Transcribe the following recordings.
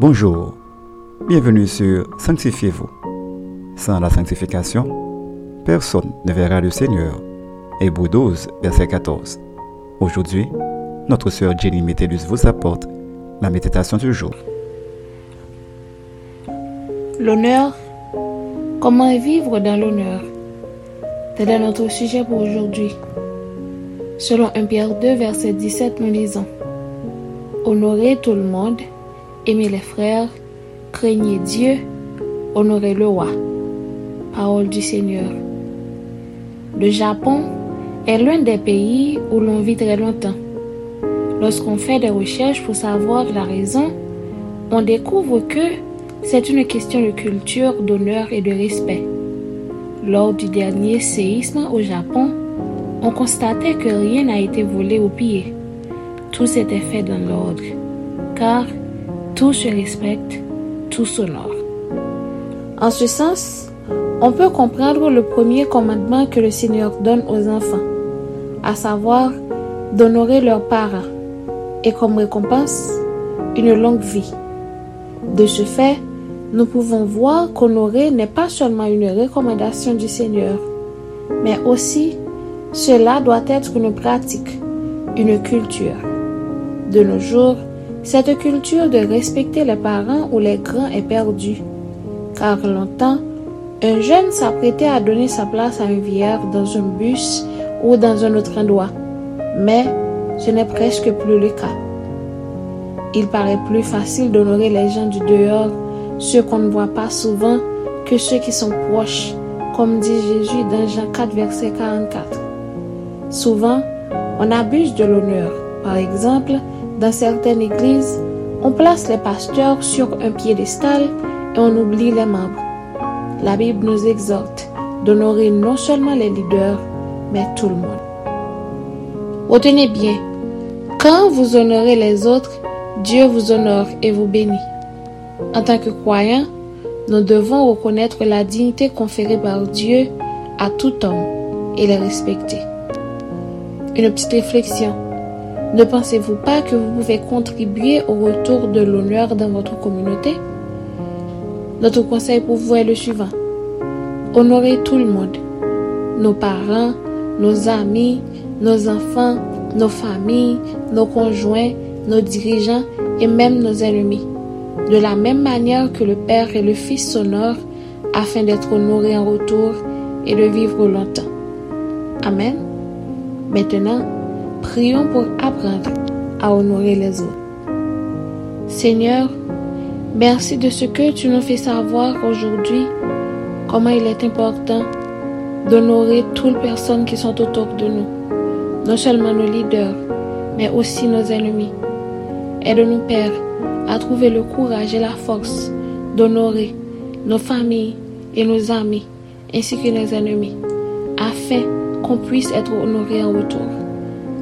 Bonjour, bienvenue sur Sanctifiez-vous. Sans la sanctification, personne ne verra le Seigneur. Hébreu 12, verset 14. Aujourd'hui, notre sœur Jenny Métellus vous apporte la méditation du jour. L'honneur, comment vivre dans l'honneur? C'est notre sujet pour aujourd'hui. Selon 1 Pierre 2, verset 17, nous lisons Honorez tout le monde Aimez les frères, craignez Dieu, honorez le roi. Parole du Seigneur. Le Japon est l'un des pays où l'on vit très longtemps. Lorsqu'on fait des recherches pour savoir la raison, on découvre que c'est une question de culture, d'honneur et de respect. Lors du dernier séisme au Japon, on constatait que rien n'a été volé ou pillé. Tout s'était fait dans l'ordre, car tout se respecte, tout s'honore. En ce sens, on peut comprendre le premier commandement que le Seigneur donne aux enfants, à savoir d'honorer leurs parents et comme récompense, une longue vie. De ce fait, nous pouvons voir qu'honorer n'est pas seulement une recommandation du Seigneur, mais aussi cela doit être une pratique, une culture. De nos jours, cette culture de respecter les parents ou les grands est perdue, car longtemps, un jeune s'apprêtait à donner sa place à un vieillard dans un bus ou dans un autre endroit, mais ce n'est presque plus le cas. Il paraît plus facile d'honorer les gens du dehors, ceux qu'on ne voit pas souvent, que ceux qui sont proches, comme dit Jésus dans Jean 4, verset 44. Souvent, on abuse de l'honneur. Par exemple, dans certaines églises, on place les pasteurs sur un piédestal et on oublie les membres. La Bible nous exhorte d'honorer non seulement les leaders, mais tout le monde. Retenez bien, quand vous honorez les autres, Dieu vous honore et vous bénit. En tant que croyants, nous devons reconnaître la dignité conférée par Dieu à tout homme et les respecter. Une petite réflexion. Ne pensez-vous pas que vous pouvez contribuer au retour de l'honneur dans votre communauté? Notre conseil pour vous est le suivant. Honorez tout le monde. Nos parents, nos amis, nos enfants, nos familles, nos conjoints, nos dirigeants et même nos ennemis. De la même manière que le Père et le Fils s'honorent afin d'être honorés en retour et de vivre longtemps. Amen. Maintenant, Prions pour apprendre à honorer les autres. Seigneur, merci de ce que tu nous fais savoir aujourd'hui, comment il est important d'honorer toutes les personnes qui sont autour de nous, non seulement nos leaders, mais aussi nos ennemis. Aide-nous, Père, à trouver le courage et la force d'honorer nos familles et nos amis, ainsi que nos ennemis, afin qu'on puisse être honorés en retour.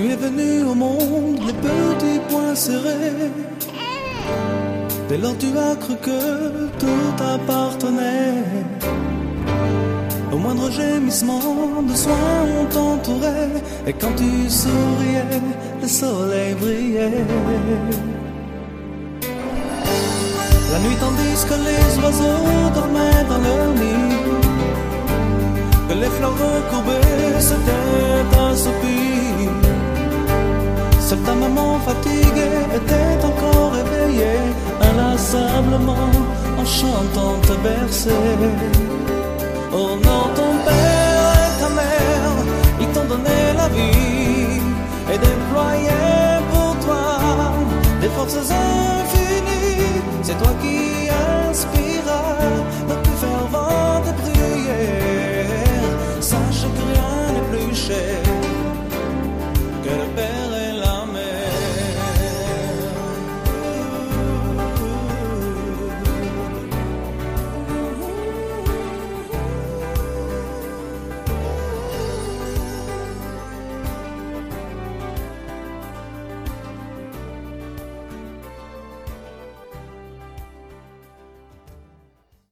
Tu es venu au monde les petits poings serrés. Dès lors tu as cru que tout appartenait. Au moindre gémissement de soin on t'entourait. Et quand tu souriais, le soleil brillait. La nuit tandis que les oiseaux dormaient dans leur nid. Que les fleurs recourbées était encore éveillée, inlassablement en chantant te bercer. Oh non,